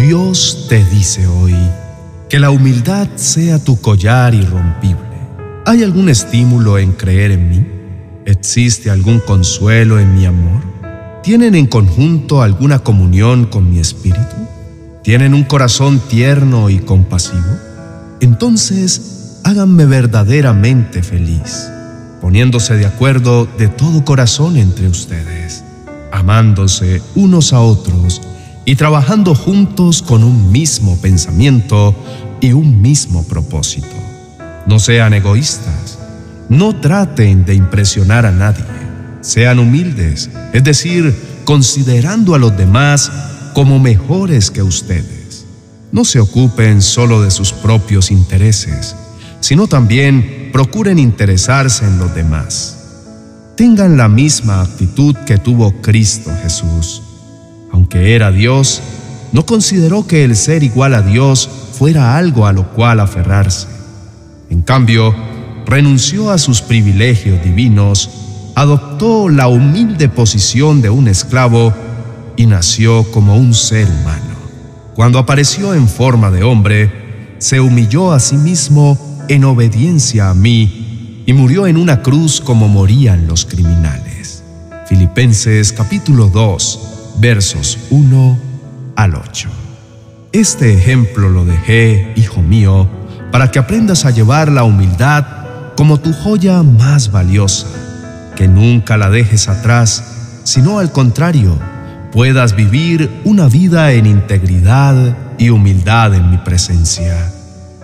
Dios te dice hoy que la humildad sea tu collar irrompible. ¿Hay algún estímulo en creer en mí? ¿Existe algún consuelo en mi amor? ¿Tienen en conjunto alguna comunión con mi espíritu? ¿Tienen un corazón tierno y compasivo? Entonces, háganme verdaderamente feliz, poniéndose de acuerdo de todo corazón entre ustedes, amándose unos a otros y trabajando juntos con un mismo pensamiento y un mismo propósito. No sean egoístas, no traten de impresionar a nadie, sean humildes, es decir, considerando a los demás como mejores que ustedes. No se ocupen solo de sus propios intereses, sino también procuren interesarse en los demás. Tengan la misma actitud que tuvo Cristo Jesús aunque era Dios, no consideró que el ser igual a Dios fuera algo a lo cual aferrarse. En cambio, renunció a sus privilegios divinos, adoptó la humilde posición de un esclavo y nació como un ser humano. Cuando apareció en forma de hombre, se humilló a sí mismo en obediencia a mí y murió en una cruz como morían los criminales. Filipenses capítulo 2 versos 1 al 8. Este ejemplo lo dejé, hijo mío, para que aprendas a llevar la humildad como tu joya más valiosa, que nunca la dejes atrás, sino al contrario, puedas vivir una vida en integridad y humildad en mi presencia.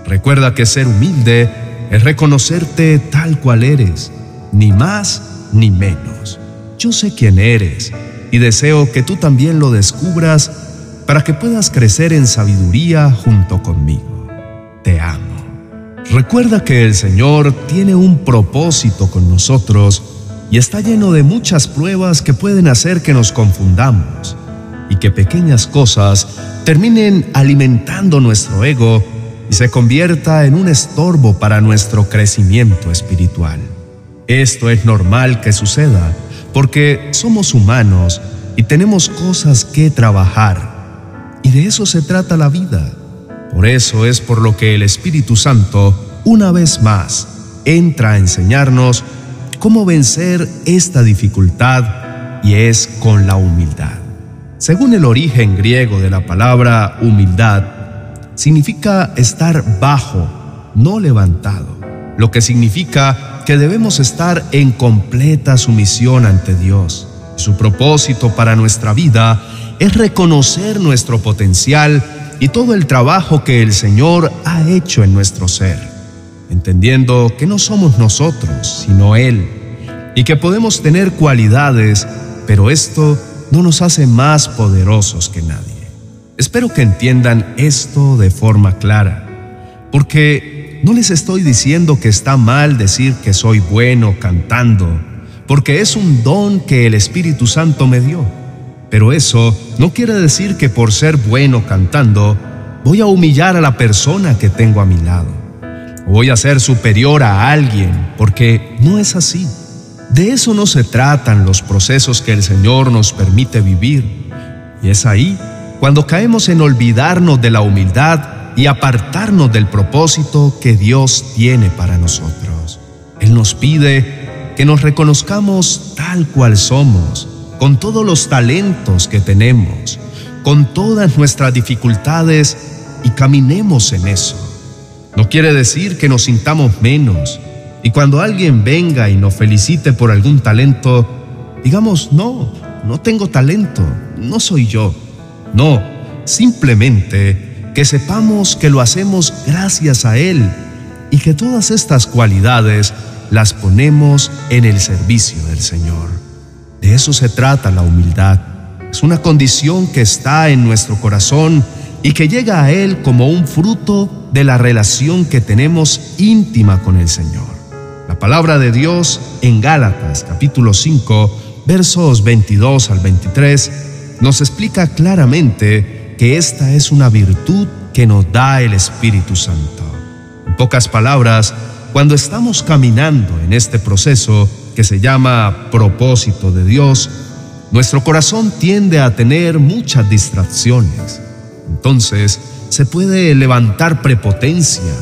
Recuerda que ser humilde es reconocerte tal cual eres, ni más ni menos. Yo sé quién eres y deseo que tú también lo descubras para que puedas crecer en sabiduría junto conmigo. Te amo. Recuerda que el Señor tiene un propósito con nosotros y está lleno de muchas pruebas que pueden hacer que nos confundamos y que pequeñas cosas terminen alimentando nuestro ego y se convierta en un estorbo para nuestro crecimiento espiritual. Esto es normal que suceda porque somos humanos y tenemos cosas que trabajar. Y de eso se trata la vida. Por eso es por lo que el Espíritu Santo, una vez más, entra a enseñarnos cómo vencer esta dificultad y es con la humildad. Según el origen griego de la palabra humildad, significa estar bajo, no levantado, lo que significa que debemos estar en completa sumisión ante Dios. Su propósito para nuestra vida es reconocer nuestro potencial y todo el trabajo que el Señor ha hecho en nuestro ser, entendiendo que no somos nosotros, sino Él, y que podemos tener cualidades, pero esto no nos hace más poderosos que nadie. Espero que entiendan esto de forma clara, porque no les estoy diciendo que está mal decir que soy bueno cantando, porque es un don que el Espíritu Santo me dio. Pero eso no quiere decir que por ser bueno cantando voy a humillar a la persona que tengo a mi lado. Voy a ser superior a alguien, porque no es así. De eso no se tratan los procesos que el Señor nos permite vivir. Y es ahí cuando caemos en olvidarnos de la humildad y apartarnos del propósito que Dios tiene para nosotros. Él nos pide que nos reconozcamos tal cual somos, con todos los talentos que tenemos, con todas nuestras dificultades y caminemos en eso. No quiere decir que nos sintamos menos y cuando alguien venga y nos felicite por algún talento, digamos, no, no tengo talento, no soy yo. No, simplemente que sepamos que lo hacemos gracias a Él y que todas estas cualidades las ponemos en el servicio del Señor. De eso se trata la humildad. Es una condición que está en nuestro corazón y que llega a Él como un fruto de la relación que tenemos íntima con el Señor. La palabra de Dios en Gálatas capítulo 5 versos 22 al 23 nos explica claramente que esta es una virtud que nos da el Espíritu Santo. En pocas palabras, cuando estamos caminando en este proceso que se llama propósito de Dios, nuestro corazón tiende a tener muchas distracciones. Entonces se puede levantar prepotencia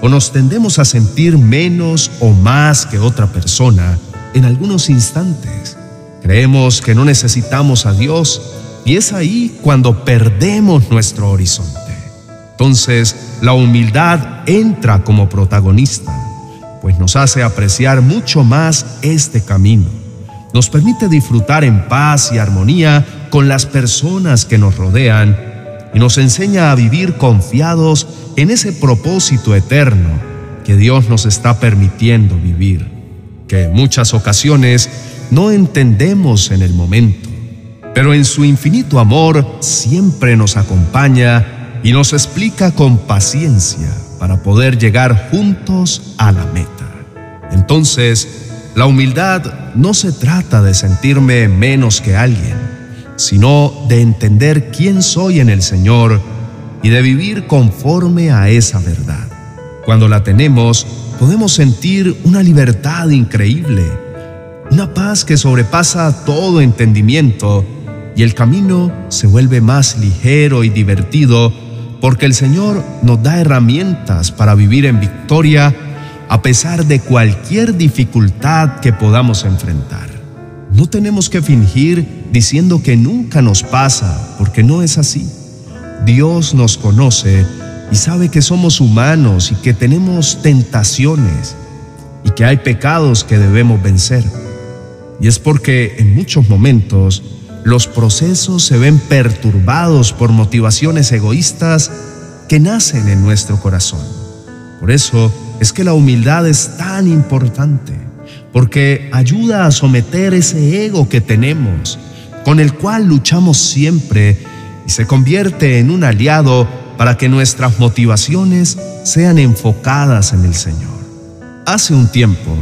o nos tendemos a sentir menos o más que otra persona en algunos instantes. Creemos que no necesitamos a Dios y es ahí cuando perdemos nuestro horizonte. Entonces la humildad entra como protagonista, pues nos hace apreciar mucho más este camino. Nos permite disfrutar en paz y armonía con las personas que nos rodean y nos enseña a vivir confiados en ese propósito eterno que Dios nos está permitiendo vivir, que en muchas ocasiones no entendemos en el momento, pero en su infinito amor siempre nos acompaña y nos explica con paciencia para poder llegar juntos a la meta. Entonces, la humildad no se trata de sentirme menos que alguien, sino de entender quién soy en el Señor y de vivir conforme a esa verdad. Cuando la tenemos, podemos sentir una libertad increíble, una paz que sobrepasa todo entendimiento y el camino se vuelve más ligero y divertido porque el Señor nos da herramientas para vivir en victoria a pesar de cualquier dificultad que podamos enfrentar. No tenemos que fingir diciendo que nunca nos pasa, porque no es así. Dios nos conoce y sabe que somos humanos y que tenemos tentaciones y que hay pecados que debemos vencer. Y es porque en muchos momentos los procesos se ven perturbados por motivaciones egoístas que nacen en nuestro corazón. Por eso es que la humildad es tan importante, porque ayuda a someter ese ego que tenemos, con el cual luchamos siempre y se convierte en un aliado para que nuestras motivaciones sean enfocadas en el Señor. Hace un tiempo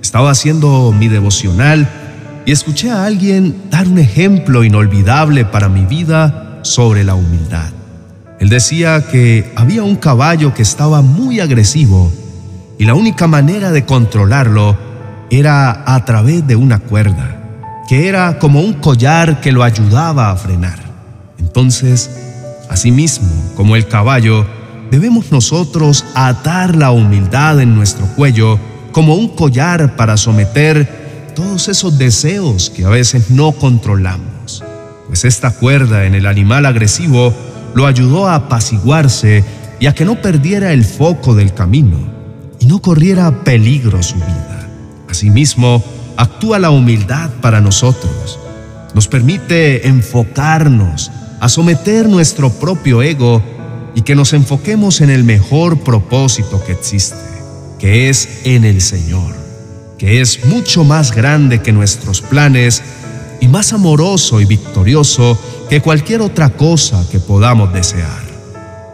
estaba haciendo mi devocional y escuché a alguien dar un ejemplo inolvidable para mi vida sobre la humildad. Él decía que había un caballo que estaba muy agresivo y la única manera de controlarlo era a través de una cuerda, que era como un collar que lo ayudaba a frenar. Entonces, asimismo, como el caballo, debemos nosotros atar la humildad en nuestro cuello como un collar para someter todos esos deseos que a veces no controlamos. Pues esta cuerda en el animal agresivo lo ayudó a apaciguarse y a que no perdiera el foco del camino y no corriera peligro su vida. Asimismo, actúa la humildad para nosotros. Nos permite enfocarnos a someter nuestro propio ego y que nos enfoquemos en el mejor propósito que existe, que es en el Señor, que es mucho más grande que nuestros planes y más amoroso y victorioso que cualquier otra cosa que podamos desear.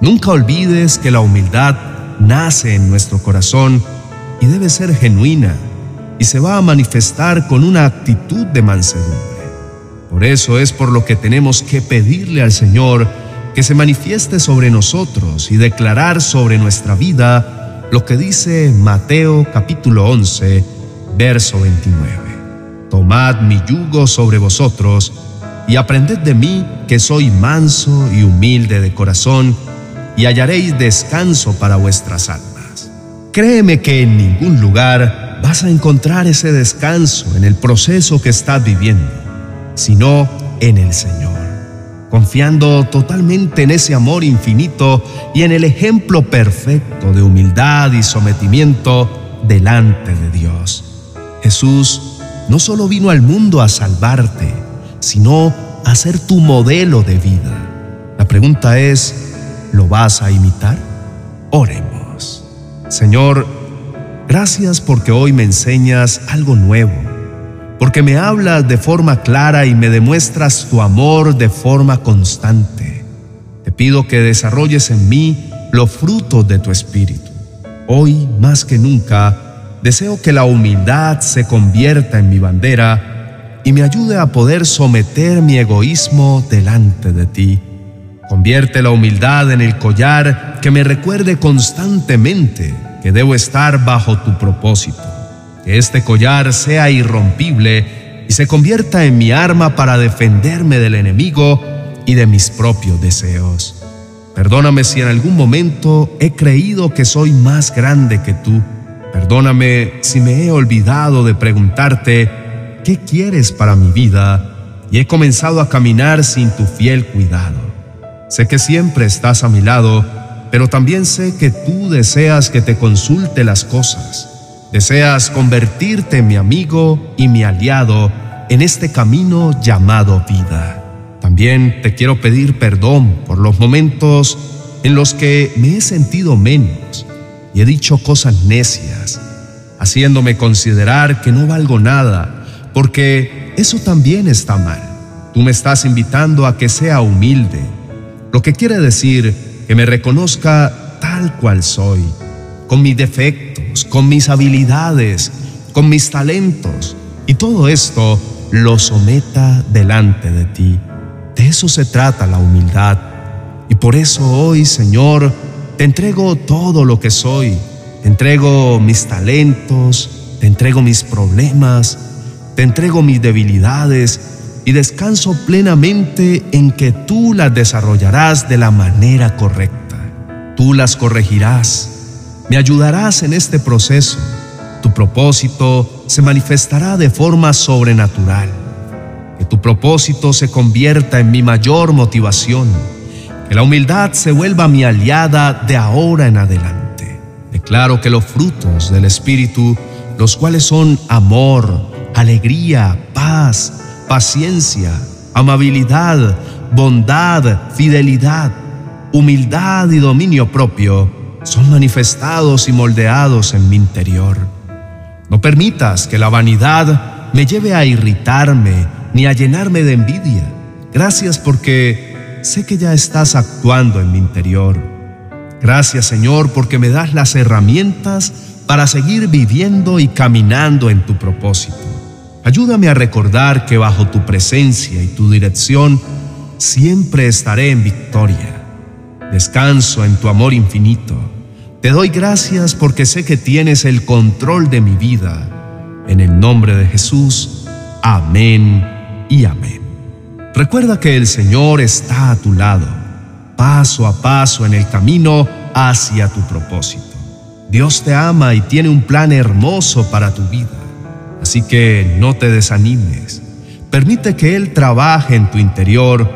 Nunca olvides que la humildad nace en nuestro corazón y debe ser genuina y se va a manifestar con una actitud de mansedumbre. Por eso es por lo que tenemos que pedirle al Señor que se manifieste sobre nosotros y declarar sobre nuestra vida lo que dice Mateo capítulo 11, verso 29. Tomad mi yugo sobre vosotros y aprended de mí que soy manso y humilde de corazón y hallaréis descanso para vuestras almas. Créeme que en ningún lugar vas a encontrar ese descanso en el proceso que estás viviendo, sino en el Señor, confiando totalmente en ese amor infinito y en el ejemplo perfecto de humildad y sometimiento delante de Dios. Jesús no solo vino al mundo a salvarte, sino a ser tu modelo de vida. La pregunta es, ¿Lo vas a imitar? Oremos. Señor, gracias porque hoy me enseñas algo nuevo, porque me hablas de forma clara y me demuestras tu amor de forma constante. Te pido que desarrolles en mí los frutos de tu espíritu. Hoy, más que nunca, deseo que la humildad se convierta en mi bandera y me ayude a poder someter mi egoísmo delante de ti Convierte la humildad en el collar que me recuerde constantemente que debo estar bajo tu propósito. Que este collar sea irrompible y se convierta en mi arma para defenderme del enemigo y de mis propios deseos. Perdóname si en algún momento he creído que soy más grande que tú. Perdóname si me he olvidado de preguntarte qué quieres para mi vida y he comenzado a caminar sin tu fiel cuidado. Sé que siempre estás a mi lado, pero también sé que tú deseas que te consulte las cosas. Deseas convertirte en mi amigo y mi aliado en este camino llamado vida. También te quiero pedir perdón por los momentos en los que me he sentido menos y he dicho cosas necias, haciéndome considerar que no valgo nada, porque eso también está mal. Tú me estás invitando a que sea humilde, lo que quiere decir que me reconozca tal cual soy, con mis defectos, con mis habilidades, con mis talentos, y todo esto lo someta delante de ti. De eso se trata la humildad. Y por eso hoy, Señor, te entrego todo lo que soy. Te entrego mis talentos, te entrego mis problemas, te entrego mis debilidades y descanso plenamente en que tú las desarrollarás de la manera correcta. Tú las corregirás, me ayudarás en este proceso. Tu propósito se manifestará de forma sobrenatural que tu propósito se convierta en mi mayor motivación, que la humildad se vuelva mi aliada de ahora en adelante. Declaro que los frutos del Espíritu, los cuales son amor, alegría, paz, paciencia, amabilidad, bondad, fidelidad, humildad y dominio propio, son manifestados y moldeados en mi interior. No permitas que la vanidad me lleve a irritarme ni a llenarme de envidia. Gracias porque sé que ya estás actuando en mi interior. Gracias Señor porque me das las herramientas para seguir viviendo y caminando en tu propósito. Ayúdame a recordar que bajo tu presencia y tu dirección siempre estaré en victoria. Descanso en tu amor infinito. Te doy gracias porque sé que tienes el control de mi vida. En el nombre de Jesús. Amén y amén. Recuerda que el Señor está a tu lado, paso a paso en el camino hacia tu propósito. Dios te ama y tiene un plan hermoso para tu vida. Así que no te desanimes. Permite que Él trabaje en tu interior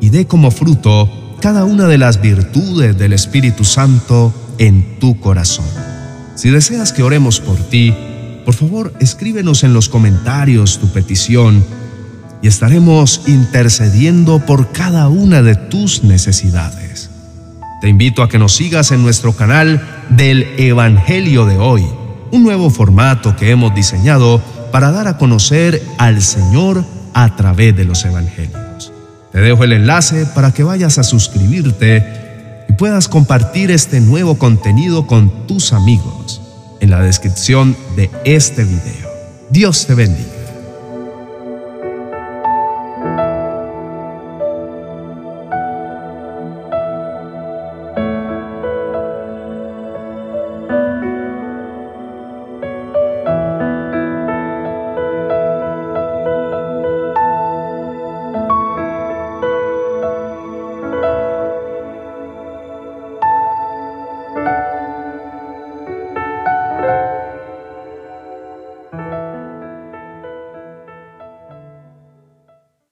y dé como fruto cada una de las virtudes del Espíritu Santo en tu corazón. Si deseas que oremos por ti, por favor escríbenos en los comentarios tu petición y estaremos intercediendo por cada una de tus necesidades. Te invito a que nos sigas en nuestro canal del Evangelio de hoy, un nuevo formato que hemos diseñado para dar a conocer al Señor a través de los Evangelios. Te dejo el enlace para que vayas a suscribirte y puedas compartir este nuevo contenido con tus amigos en la descripción de este video. Dios te bendiga.